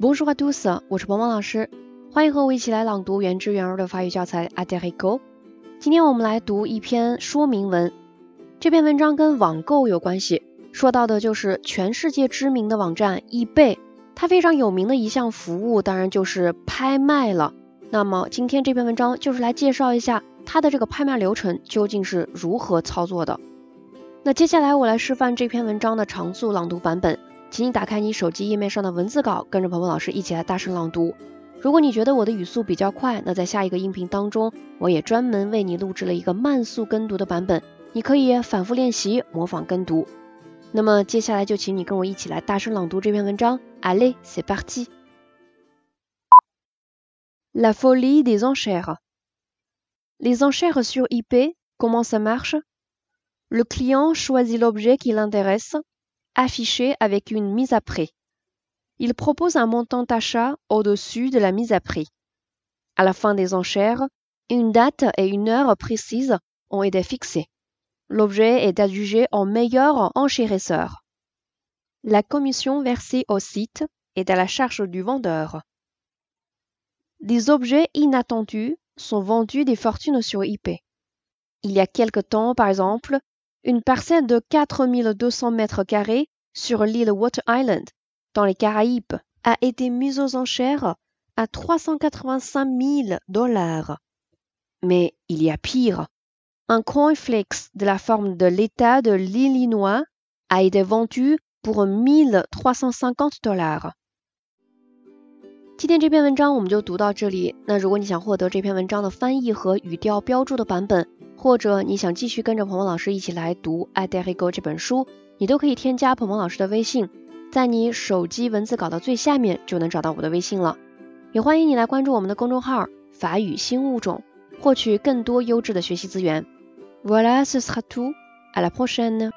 Bonjour 我是萌萌老师，欢迎和我一起来朗读原汁原味的法语教材 a d e r i g o 今天我们来读一篇说明文，这篇文章跟网购有关系，说到的就是全世界知名的网站易贝，它非常有名的一项服务，当然就是拍卖了。那么今天这篇文章就是来介绍一下它的这个拍卖流程究竟是如何操作的。那接下来我来示范这篇文章的常速朗读版本。请你打开你手机页面上的文字稿，跟着鹏鹏老师一起来大声朗读。如果你觉得我的语速比较快，那在下一个音频当中，我也专门为你录制了一个慢速跟读的版本，你可以反复练习模仿跟读。那么接下来就请你跟我一起来大声朗读这篇文章。Allez, c'est parti. La folie des enchères. Les enchères sur eBay, comment ça marche? Le client choisit l'objet qui l'intéresse affiché avec une mise à prix. Il propose un montant d'achat au-dessus de la mise à prix. À la fin des enchères, une date et une heure précises ont été fixées. L'objet est adjugé en meilleur enchérisseur. La commission versée au site est à la charge du vendeur. Des objets inattendus sont vendus des fortunes sur IP. Il y a quelque temps, par exemple, une parcelle de 4200 mètres carrés sur l'île Water Island, dans les Caraïbes, a été mise aux enchères à 385 000 dollars. Mais il y a pire. Un cornflakes de la forme de l'État de l'Illinois a été vendu pour 1350 dollars. 今天这篇文章我们就读到这里。那如果你想获得这篇文章的翻译和语调标注的版本， 或者你想继续跟着鹏鹏老师一起来读《爱戴黑狗》这本书，你都可以添加鹏鹏老师的微信，在你手机文字稿的最下面就能找到我的微信了。也欢迎你来关注我们的公众号“法语新物种”，获取更多优质的学习资源。Voilà, ce sera tout. À la prochaine.